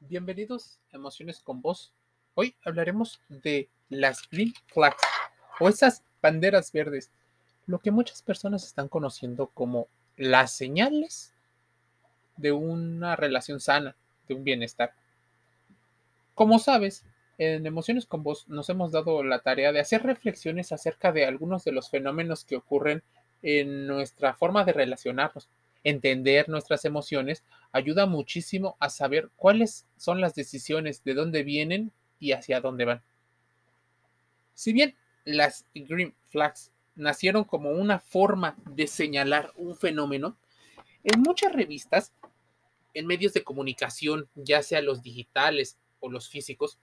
Bienvenidos a Emociones con Vos. Hoy hablaremos de las green flags o esas banderas verdes, lo que muchas personas están conociendo como las señales de una relación sana, de un bienestar. Como sabes, en Emociones con Vos nos hemos dado la tarea de hacer reflexiones acerca de algunos de los fenómenos que ocurren en nuestra forma de relacionarnos, entender nuestras emociones ayuda muchísimo a saber cuáles son las decisiones, de dónde vienen y hacia dónde van. Si bien las green flags nacieron como una forma de señalar un fenómeno, en muchas revistas, en medios de comunicación, ya sea los digitales o los físicos,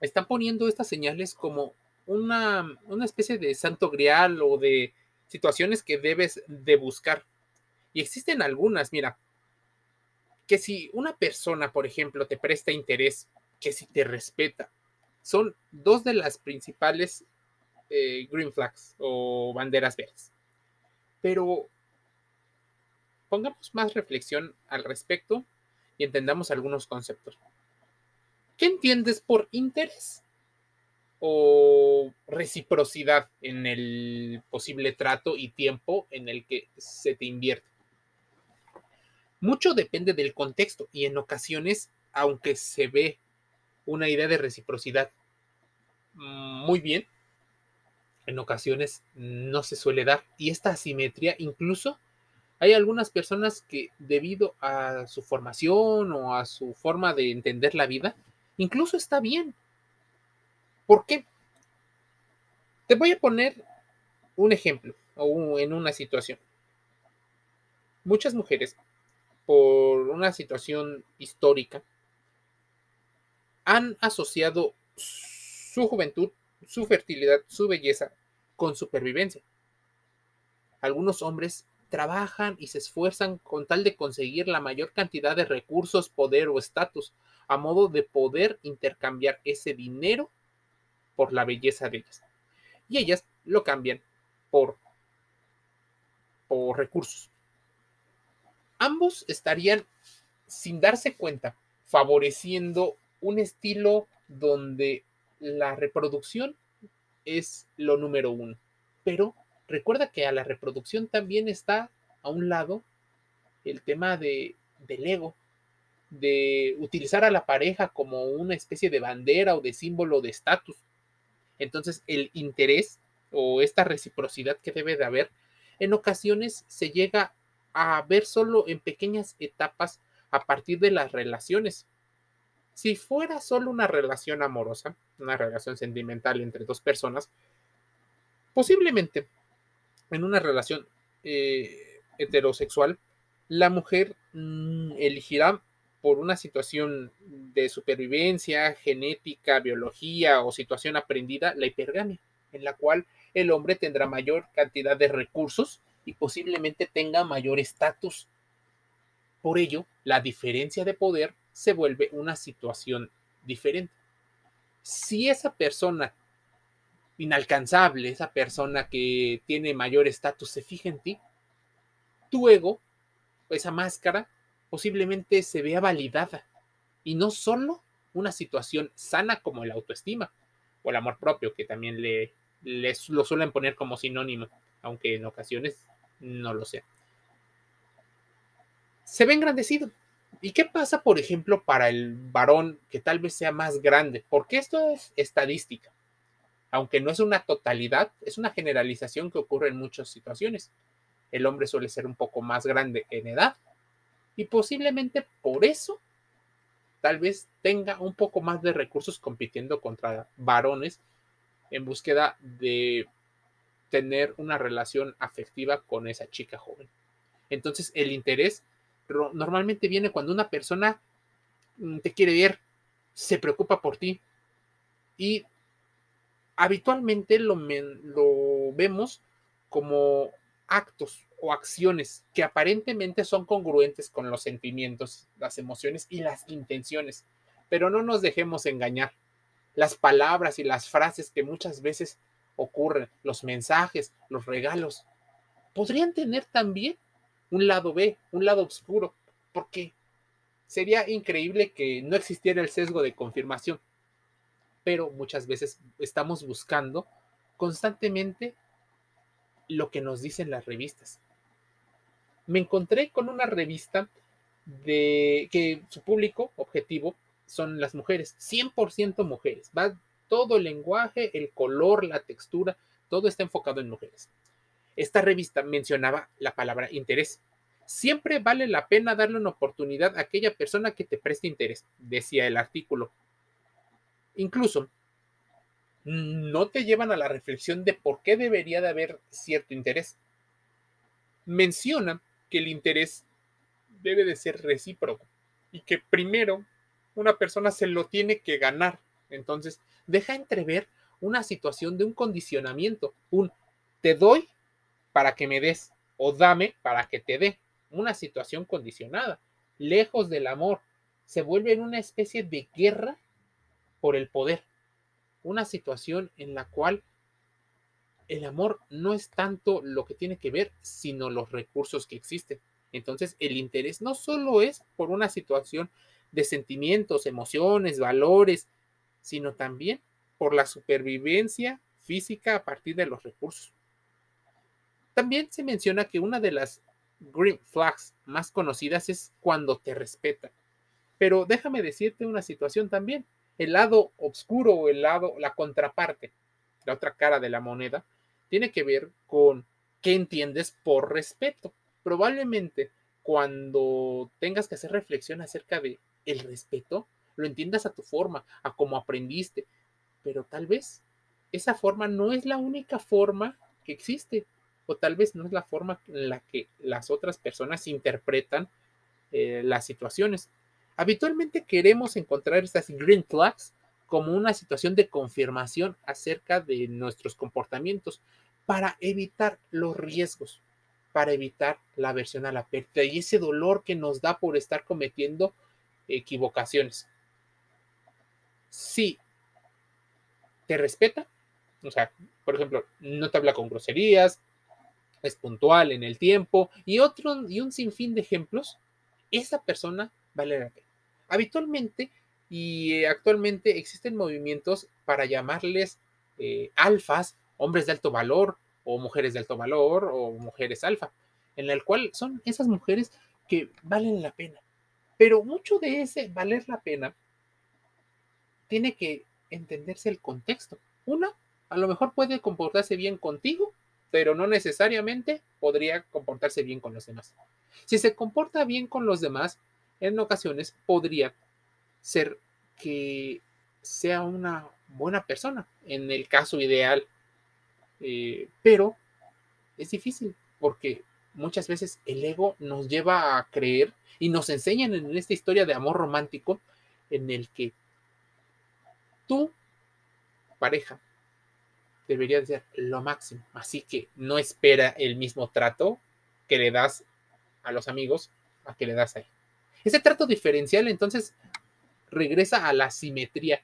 están poniendo estas señales como una, una especie de santo grial o de situaciones que debes de buscar y existen algunas, mira, que si una persona, por ejemplo, te presta interés, que si te respeta, son dos de las principales eh, green flags o banderas verdes. Pero pongamos más reflexión al respecto y entendamos algunos conceptos. ¿Qué entiendes por interés? o reciprocidad en el posible trato y tiempo en el que se te invierte. Mucho depende del contexto y en ocasiones, aunque se ve una idea de reciprocidad muy bien, en ocasiones no se suele dar. Y esta asimetría incluso hay algunas personas que debido a su formación o a su forma de entender la vida, incluso está bien. ¿Por qué? Te voy a poner un ejemplo o en una situación. Muchas mujeres por una situación histórica, han asociado su juventud, su fertilidad, su belleza con supervivencia. Algunos hombres trabajan y se esfuerzan con tal de conseguir la mayor cantidad de recursos, poder o estatus, a modo de poder intercambiar ese dinero por la belleza de ellas. Y ellas lo cambian por, por recursos ambos estarían, sin darse cuenta, favoreciendo un estilo donde la reproducción es lo número uno. Pero recuerda que a la reproducción también está a un lado el tema de, del ego, de utilizar a la pareja como una especie de bandera o de símbolo de estatus. Entonces el interés o esta reciprocidad que debe de haber, en ocasiones se llega a ver solo en pequeñas etapas a partir de las relaciones. Si fuera solo una relación amorosa, una relación sentimental entre dos personas, posiblemente en una relación eh, heterosexual, la mujer mm, elegirá por una situación de supervivencia, genética, biología o situación aprendida, la hipergamia, en la cual el hombre tendrá mayor cantidad de recursos y posiblemente tenga mayor estatus. Por ello, la diferencia de poder se vuelve una situación diferente. Si esa persona inalcanzable, esa persona que tiene mayor estatus se fija en ti, tu ego, esa máscara, posiblemente se vea validada y no solo una situación sana como la autoestima o el amor propio, que también le, lo suelen poner como sinónimo, aunque en ocasiones no lo sé. Se ve engrandecido. ¿Y qué pasa, por ejemplo, para el varón que tal vez sea más grande? Porque esto es estadística. Aunque no es una totalidad, es una generalización que ocurre en muchas situaciones. El hombre suele ser un poco más grande en edad y posiblemente por eso tal vez tenga un poco más de recursos compitiendo contra varones en búsqueda de tener una relación afectiva con esa chica joven. Entonces, el interés normalmente viene cuando una persona mm, te quiere ver, se preocupa por ti y habitualmente lo, lo vemos como actos o acciones que aparentemente son congruentes con los sentimientos, las emociones y las intenciones. Pero no nos dejemos engañar. Las palabras y las frases que muchas veces ocurren, los mensajes, los regalos, podrían tener también un lado B, un lado oscuro, porque Sería increíble que no existiera el sesgo de confirmación, pero muchas veces estamos buscando constantemente lo que nos dicen las revistas. Me encontré con una revista de que su público objetivo son las mujeres, 100% mujeres. Va todo el lenguaje, el color, la textura, todo está enfocado en mujeres. Esta revista mencionaba la palabra interés Siempre vale la pena darle una oportunidad a aquella persona que te preste interés, decía el artículo. Incluso, no te llevan a la reflexión de por qué debería de haber cierto interés. Menciona que el interés debe de ser recíproco y que primero una persona se lo tiene que ganar. Entonces, deja entrever una situación de un condicionamiento, un te doy para que me des o dame para que te dé una situación condicionada, lejos del amor, se vuelve en una especie de guerra por el poder, una situación en la cual el amor no es tanto lo que tiene que ver, sino los recursos que existen. Entonces, el interés no solo es por una situación de sentimientos, emociones, valores, sino también por la supervivencia física a partir de los recursos. También se menciona que una de las green flags más conocidas es cuando te respetan. Pero déjame decirte una situación también. El lado oscuro o el lado, la contraparte, la otra cara de la moneda, tiene que ver con qué entiendes por respeto. Probablemente cuando tengas que hacer reflexión acerca de el respeto, lo entiendas a tu forma, a cómo aprendiste, pero tal vez esa forma no es la única forma que existe o tal vez no es la forma en la que las otras personas interpretan eh, las situaciones. Habitualmente queremos encontrar estas green flags como una situación de confirmación acerca de nuestros comportamientos para evitar los riesgos, para evitar la aversión a la pérdida y ese dolor que nos da por estar cometiendo equivocaciones. Si te respeta, o sea, por ejemplo, no te habla con groserías, es puntual en el tiempo y otro y un sinfín de ejemplos, esa persona vale la pena. Habitualmente y actualmente existen movimientos para llamarles eh, alfas, hombres de alto valor o mujeres de alto valor o mujeres alfa, en el cual son esas mujeres que valen la pena. Pero mucho de ese valer la pena tiene que entenderse el contexto. Una, a lo mejor puede comportarse bien contigo pero no necesariamente podría comportarse bien con los demás. Si se comporta bien con los demás, en ocasiones podría ser que sea una buena persona, en el caso ideal, eh, pero es difícil porque muchas veces el ego nos lleva a creer y nos enseñan en esta historia de amor romántico en el que tu pareja debería ser lo máximo. Así que no espera el mismo trato que le das a los amigos a que le das a él. Ese trato diferencial entonces regresa a la simetría.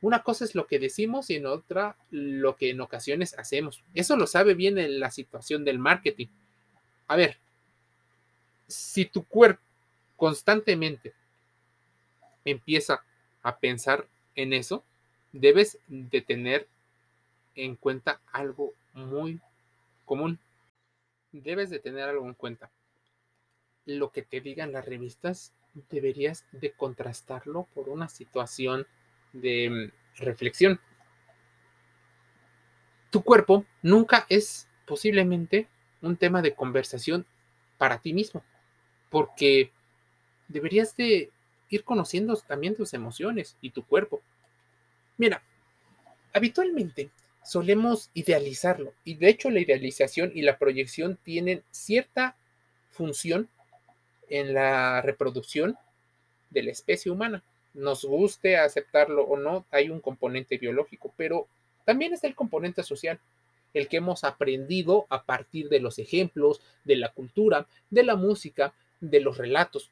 Una cosa es lo que decimos y en otra lo que en ocasiones hacemos. Eso lo sabe bien en la situación del marketing. A ver, si tu cuerpo constantemente empieza a pensar en eso, debes de tener en cuenta algo muy común. Debes de tener algo en cuenta. Lo que te digan las revistas deberías de contrastarlo por una situación de mm, reflexión. Tu cuerpo nunca es posiblemente un tema de conversación para ti mismo, porque deberías de ir conociendo también tus emociones y tu cuerpo. Mira, habitualmente solemos idealizarlo. Y de hecho la idealización y la proyección tienen cierta función en la reproducción de la especie humana. Nos guste aceptarlo o no, hay un componente biológico, pero también está el componente social, el que hemos aprendido a partir de los ejemplos, de la cultura, de la música, de los relatos.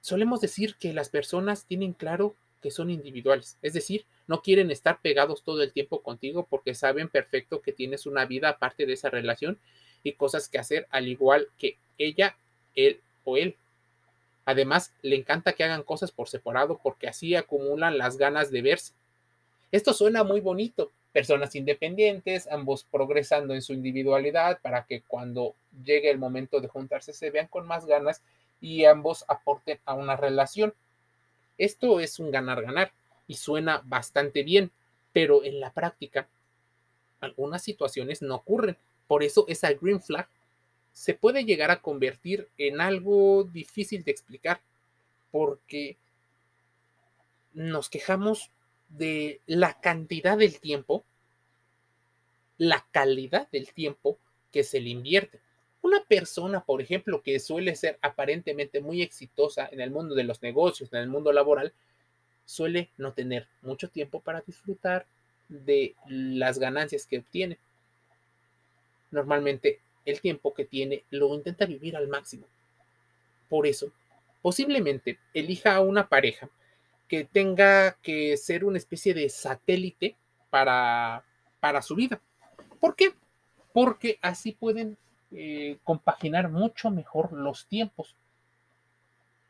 Solemos decir que las personas tienen claro que son individuales, es decir, no quieren estar pegados todo el tiempo contigo porque saben perfecto que tienes una vida aparte de esa relación y cosas que hacer al igual que ella, él o él. Además, le encanta que hagan cosas por separado porque así acumulan las ganas de verse. Esto suena muy bonito. Personas independientes, ambos progresando en su individualidad para que cuando llegue el momento de juntarse se vean con más ganas y ambos aporten a una relación. Esto es un ganar-ganar y suena bastante bien, pero en la práctica algunas situaciones no ocurren. Por eso esa green flag se puede llegar a convertir en algo difícil de explicar, porque nos quejamos de la cantidad del tiempo, la calidad del tiempo que se le invierte. Una persona, por ejemplo, que suele ser aparentemente muy exitosa en el mundo de los negocios, en el mundo laboral, suele no tener mucho tiempo para disfrutar de las ganancias que obtiene. Normalmente el tiempo que tiene lo intenta vivir al máximo. Por eso, posiblemente elija a una pareja que tenga que ser una especie de satélite para, para su vida. ¿Por qué? Porque así pueden eh, compaginar mucho mejor los tiempos.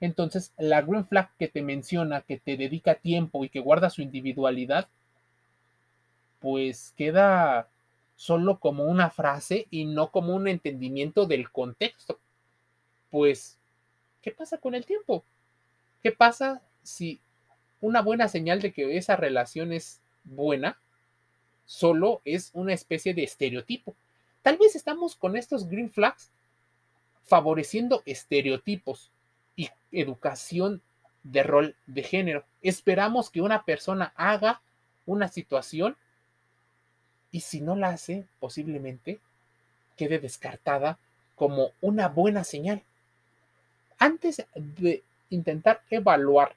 Entonces, la green flag que te menciona, que te dedica tiempo y que guarda su individualidad, pues queda solo como una frase y no como un entendimiento del contexto. Pues, ¿qué pasa con el tiempo? ¿Qué pasa si una buena señal de que esa relación es buena solo es una especie de estereotipo? Tal vez estamos con estos green flags favoreciendo estereotipos y educación de rol de género. Esperamos que una persona haga una situación y si no la hace, posiblemente quede descartada como una buena señal. Antes de intentar evaluar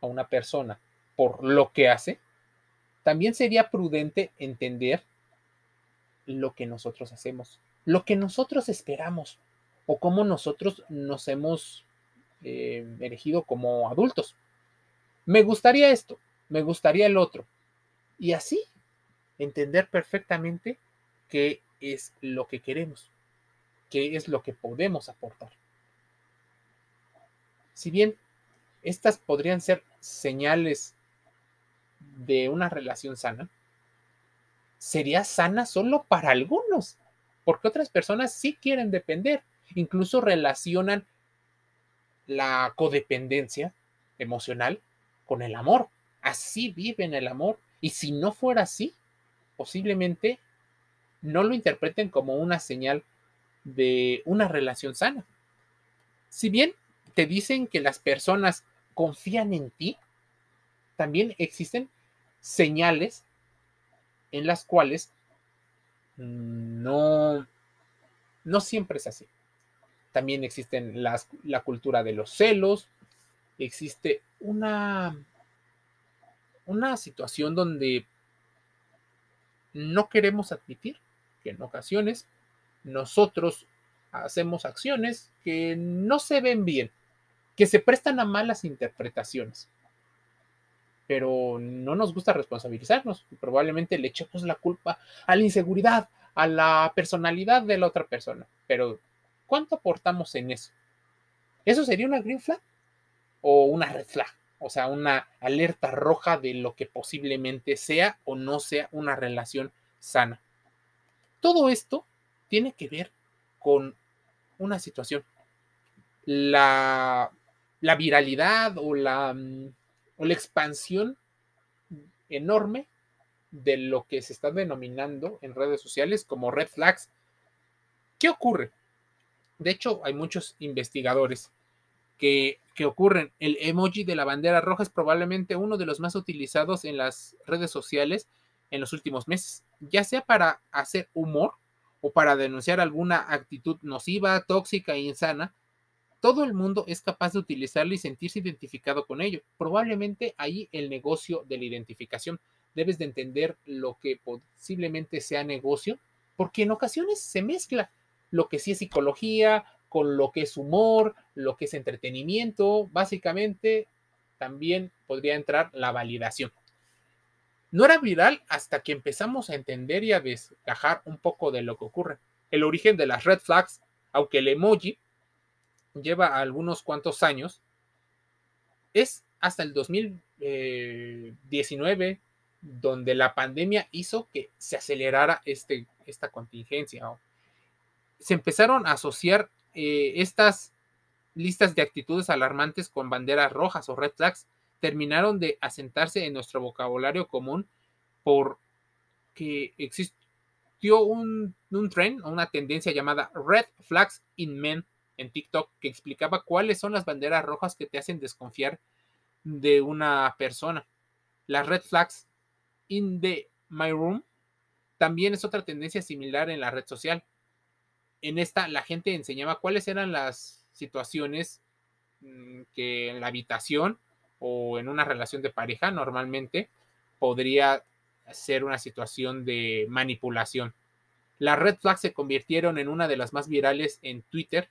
a una persona por lo que hace, también sería prudente entender lo que nosotros hacemos, lo que nosotros esperamos o cómo nosotros nos hemos eh, elegido como adultos. Me gustaría esto, me gustaría el otro. Y así entender perfectamente qué es lo que queremos, qué es lo que podemos aportar. Si bien estas podrían ser señales de una relación sana, sería sana solo para algunos, porque otras personas sí quieren depender, incluso relacionan la codependencia emocional con el amor. Así viven el amor. Y si no fuera así, posiblemente no lo interpreten como una señal de una relación sana. Si bien te dicen que las personas confían en ti, también existen señales en las cuales no, no siempre es así. También existen las, la cultura de los celos, existe una, una situación donde no queremos admitir que en ocasiones nosotros hacemos acciones que no se ven bien, que se prestan a malas interpretaciones. Pero no nos gusta responsabilizarnos. Probablemente le echemos la culpa a la inseguridad, a la personalidad de la otra persona. Pero, ¿cuánto aportamos en eso? ¿Eso sería una green flag o una red flag? o sea, una alerta roja de lo que posiblemente sea o no sea una relación sana. Todo esto tiene que ver con una situación. La, la viralidad o la, mm, o la expansión enorme de lo que se está denominando en redes sociales como red flags. ¿Qué ocurre? De hecho, hay muchos investigadores que, ocurren. El emoji de la bandera roja es probablemente uno de los más utilizados en las redes sociales en los últimos meses, ya sea para hacer humor o para denunciar alguna actitud nociva, tóxica e insana. Todo el mundo es capaz de utilizarlo y sentirse identificado con ello. Probablemente ahí el negocio de la identificación. Debes de entender lo que posiblemente sea negocio, porque en ocasiones se mezcla lo que sí es psicología, con lo que es humor, lo que es entretenimiento, básicamente también podría entrar la validación. No era viral hasta que empezamos a entender y a descajar un poco de lo que ocurre. El origen de las red flags, aunque el emoji lleva algunos cuantos años, es hasta el 2019 donde la pandemia hizo que se acelerara este, esta contingencia. Se empezaron a asociar eh, estas listas de actitudes alarmantes con banderas rojas o red flags, terminaron de asentarse en nuestro vocabulario común porque existió un, un trend o una tendencia llamada Red Flags in Men en TikTok que explicaba cuáles son las banderas rojas que te hacen desconfiar de una persona. Las red flags in the my room también es otra tendencia similar en la red social. En esta la gente enseñaba cuáles eran las situaciones mm, que en la habitación o en una relación de pareja normalmente podría ser una situación de manipulación. Las red flags se convirtieron en una de las más virales en Twitter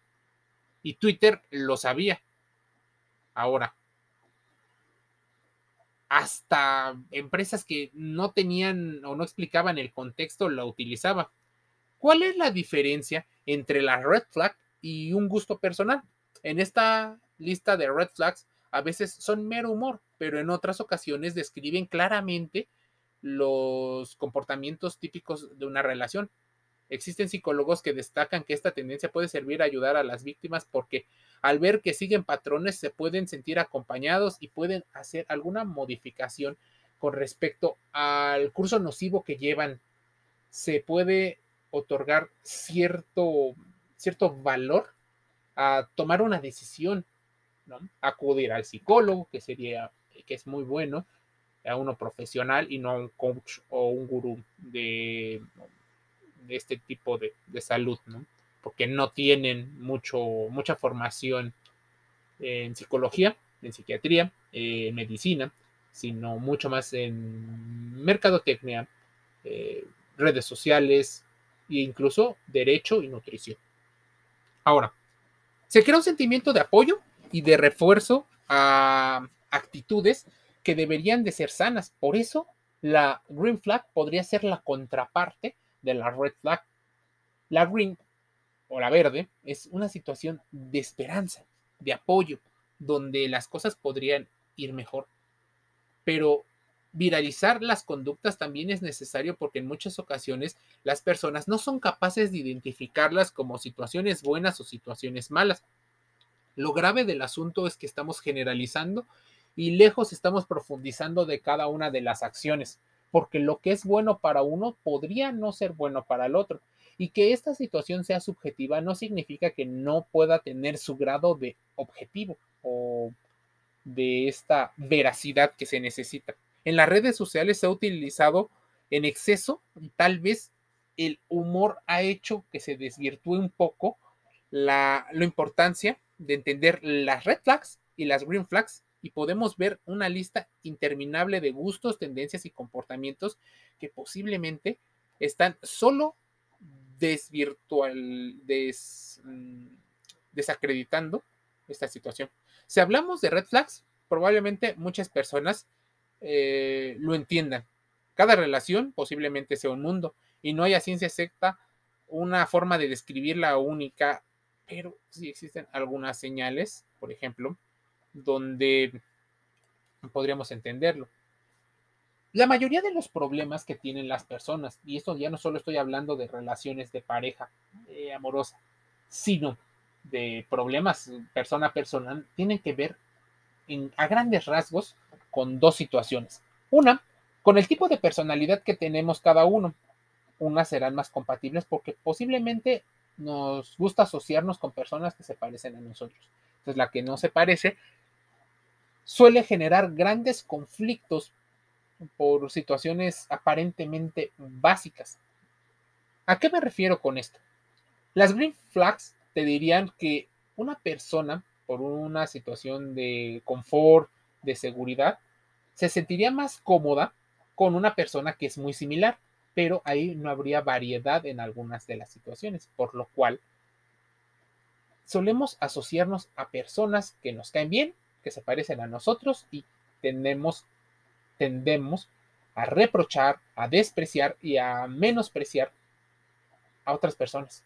y Twitter lo sabía. Ahora, hasta empresas que no tenían o no explicaban el contexto la utilizaban. ¿Cuál es la diferencia entre la red flag y un gusto personal? En esta lista de red flags a veces son mero humor, pero en otras ocasiones describen claramente los comportamientos típicos de una relación. Existen psicólogos que destacan que esta tendencia puede servir a ayudar a las víctimas porque al ver que siguen patrones se pueden sentir acompañados y pueden hacer alguna modificación con respecto al curso nocivo que llevan. Se puede otorgar cierto, cierto valor a tomar una decisión, ¿no? acudir al psicólogo, que sería, que es muy bueno, a uno profesional y no a un coach o un gurú de de este tipo de, salud, ¿no? Porque no tienen mucho, mucha formación en psicología, en psiquiatría, en medicina, sino mucho más en mercadotecnia, eh, redes sociales e incluso derecho y nutrición. Ahora, se crea un sentimiento de apoyo y de refuerzo a actitudes que deberían de ser sanas. Por eso, la green flag podría ser la contraparte de la red flag. La green o la verde es una situación de esperanza, de apoyo, donde las cosas podrían ir mejor. Pero viralizar las conductas también es necesario porque en muchas ocasiones las personas no son capaces de identificarlas como situaciones buenas o situaciones malas. Lo grave del asunto es que estamos generalizando y lejos estamos profundizando de cada una de las acciones porque lo que es bueno para uno podría no ser bueno para el otro. Y que esta situación sea subjetiva no significa que no pueda tener su grado de objetivo o de esta veracidad que se necesita. En las redes sociales se ha utilizado en exceso y tal vez el humor ha hecho que se desvirtúe un poco la, la importancia de entender las red flags y las green flags y podemos ver una lista interminable de gustos, tendencias y comportamientos que posiblemente están solo desvirtual, mm, desacreditando esta situación. Si hablamos de red flags, probablemente muchas personas eh, lo entiendan. Cada relación posiblemente sea un mundo y no haya ciencia exacta una forma de describirla única, pero sí existen algunas señales, por ejemplo, donde podríamos entenderlo. La mayoría de los problemas que tienen las personas, y esto ya no solo estoy hablando de relaciones de pareja eh, amorosa, sino de problemas persona a persona, tienen que ver a grandes rasgos con dos situaciones. Una, con el tipo de personalidad que tenemos cada uno. Unas serán más compatibles porque posiblemente nos gusta asociarnos con personas que se parecen a nosotros. Entonces, la que no se parece suele generar grandes conflictos por situaciones aparentemente básicas. ¿A qué me refiero con esto? Las green flags te dirían que una persona, por una situación de confort, de seguridad, se sentiría más cómoda con una persona que es muy similar, pero ahí no habría variedad en algunas de las situaciones, por lo cual solemos asociarnos a personas que nos caen bien que se parecen a nosotros y tendemos, tendemos a reprochar, a despreciar y a menospreciar a otras personas.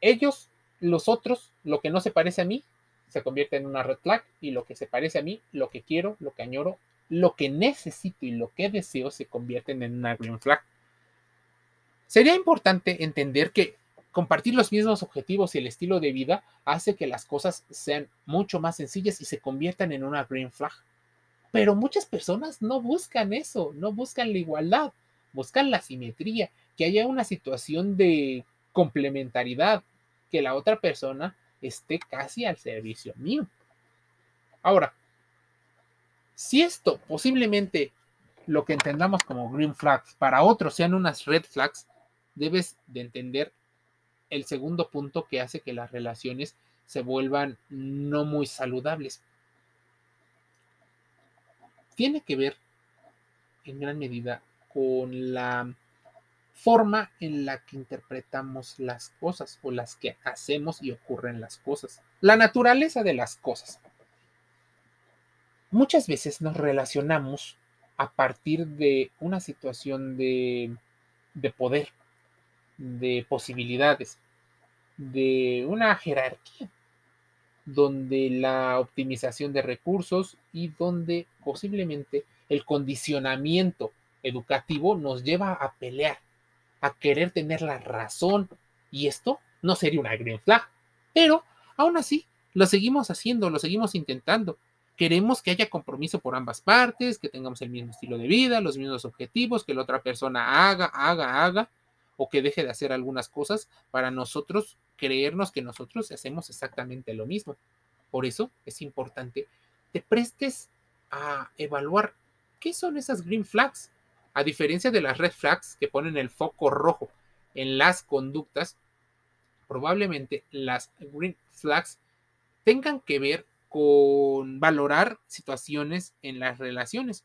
Ellos, los otros, lo que no se parece a mí, se convierte en una red flag y lo que se parece a mí, lo que quiero, lo que añoro, lo que necesito y lo que deseo se convierten en una green flag. Sería importante entender que compartir los mismos objetivos y el estilo de vida hace que las cosas sean mucho más sencillas y se conviertan en una green flag. Pero muchas personas no buscan eso, no buscan la igualdad, buscan la simetría, que haya una situación de complementariedad, que la otra persona esté casi al servicio mío. Ahora, si esto posiblemente lo que entendamos como green flags para otros sean unas red flags, debes de entender el segundo punto que hace que las relaciones se vuelvan no muy saludables. Tiene que ver en gran medida con la forma en la que interpretamos las cosas o las que hacemos y ocurren las cosas. La naturaleza de las cosas. Muchas veces nos relacionamos a partir de una situación de, de poder, de posibilidades, de una jerarquía, donde la optimización de recursos y donde posiblemente el condicionamiento educativo nos lleva a pelear, a querer tener la razón. Y esto no sería una green flag. Pero aún así, lo seguimos haciendo, lo seguimos intentando. Queremos que haya compromiso por ambas partes, que tengamos el mismo estilo de vida, los mismos objetivos, que la otra persona haga, haga, haga, o que deje de hacer algunas cosas para nosotros creernos que nosotros hacemos exactamente lo mismo. Por eso es importante te prestes a evaluar qué son esas green flags a diferencia de las red flags que ponen el foco rojo en las conductas, probablemente las green flags tengan que ver con valorar situaciones en las relaciones.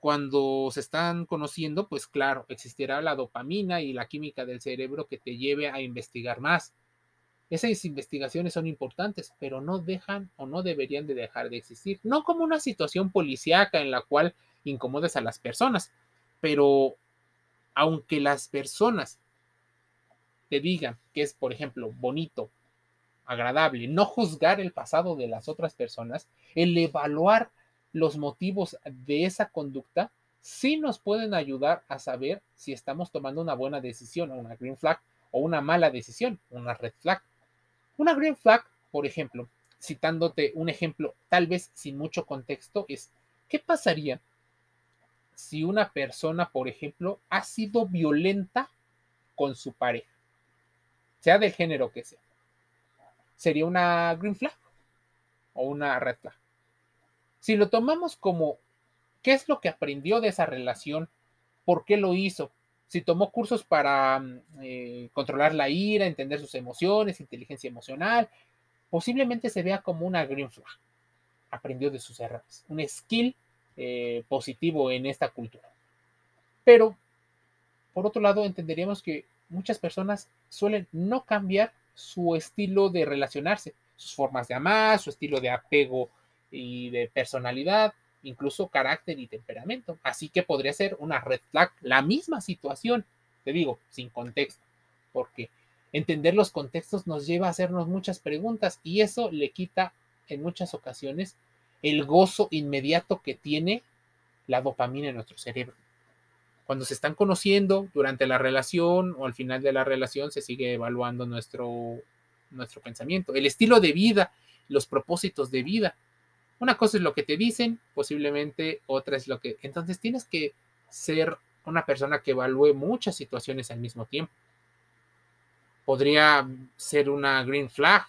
Cuando se están conociendo, pues claro, existirá la dopamina y la química del cerebro que te lleve a investigar más. Esas investigaciones son importantes, pero no dejan o no deberían de dejar de existir. No como una situación policíaca en la cual incomodes a las personas, pero aunque las personas te digan que es, por ejemplo, bonito, agradable, no juzgar el pasado de las otras personas, el evaluar los motivos de esa conducta, sí nos pueden ayudar a saber si estamos tomando una buena decisión, una green flag, o una mala decisión, una red flag. Una green flag, por ejemplo, citándote un ejemplo tal vez sin mucho contexto, es ¿qué pasaría si una persona, por ejemplo, ha sido violenta con su pareja, sea del género que sea. ¿Sería una green flag o una red flag? Si lo tomamos como qué es lo que aprendió de esa relación, por qué lo hizo, si tomó cursos para mm, eh, controlar la ira, entender sus emociones, inteligencia emocional, posiblemente se vea como una green flag. Aprendió de sus errores, un skill eh, positivo en esta cultura. Pero, por otro lado, entenderíamos que muchas personas suelen no cambiar su estilo de relacionarse, sus formas de amar, su estilo de apego y de personalidad, incluso carácter y temperamento. Así que podría ser una red flag, la misma situación, te digo, sin contexto, porque entender los contextos nos lleva a hacernos muchas preguntas y eso le quita en muchas ocasiones el gozo inmediato que tiene la dopamina en nuestro cerebro. Cuando se están conociendo durante la relación o al final de la relación se sigue evaluando nuestro, nuestro pensamiento, el estilo de vida, los propósitos de vida. Una cosa es lo que te dicen, posiblemente otra es lo que... Entonces tienes que ser una persona que evalúe muchas situaciones al mismo tiempo. Podría ser una green flag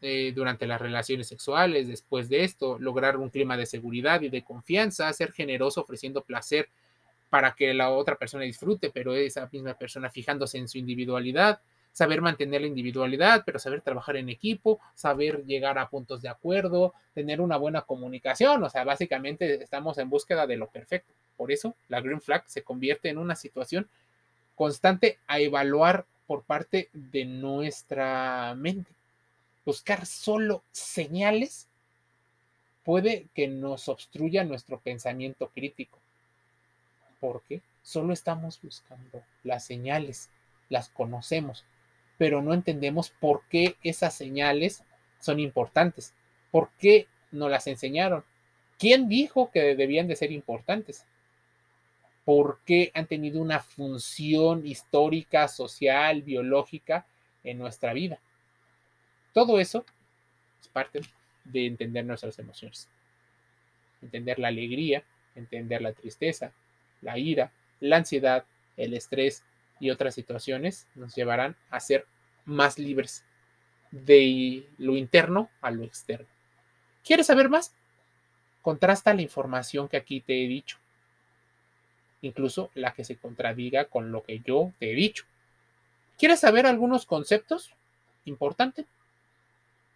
eh, durante las relaciones sexuales, después de esto, lograr un clima de seguridad y de confianza, ser generoso ofreciendo placer para que la otra persona disfrute, pero esa misma persona fijándose en su individualidad, saber mantener la individualidad, pero saber trabajar en equipo, saber llegar a puntos de acuerdo, tener una buena comunicación, o sea, básicamente estamos en búsqueda de lo perfecto. Por eso la green flag se convierte en una situación constante a evaluar por parte de nuestra mente buscar solo señales puede que nos obstruya nuestro pensamiento crítico. Porque solo estamos buscando las señales, las conocemos, pero no entendemos por qué esas señales son importantes? ¿Por qué no las enseñaron? ¿Quién dijo que debían de ser importantes? ¿Por qué han tenido una función histórica, social, biológica en nuestra vida? Todo eso es parte de entender nuestras emociones. Entender la alegría, entender la tristeza, la ira, la ansiedad, el estrés y otras situaciones nos llevarán a ser más libres de lo interno a lo externo. ¿Quieres saber más? Contrasta la información que aquí te he dicho, incluso la que se contradiga con lo que yo te he dicho. ¿Quieres saber algunos conceptos? Importante,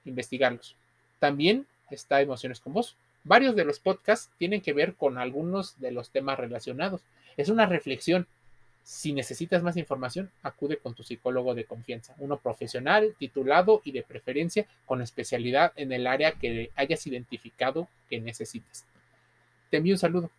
investigarlos. También está Emociones con Vos. Varios de los podcasts tienen que ver con algunos de los temas relacionados. Es una reflexión. Si necesitas más información, acude con tu psicólogo de confianza, uno profesional, titulado y de preferencia con especialidad en el área que hayas identificado que necesitas. Te envío un saludo.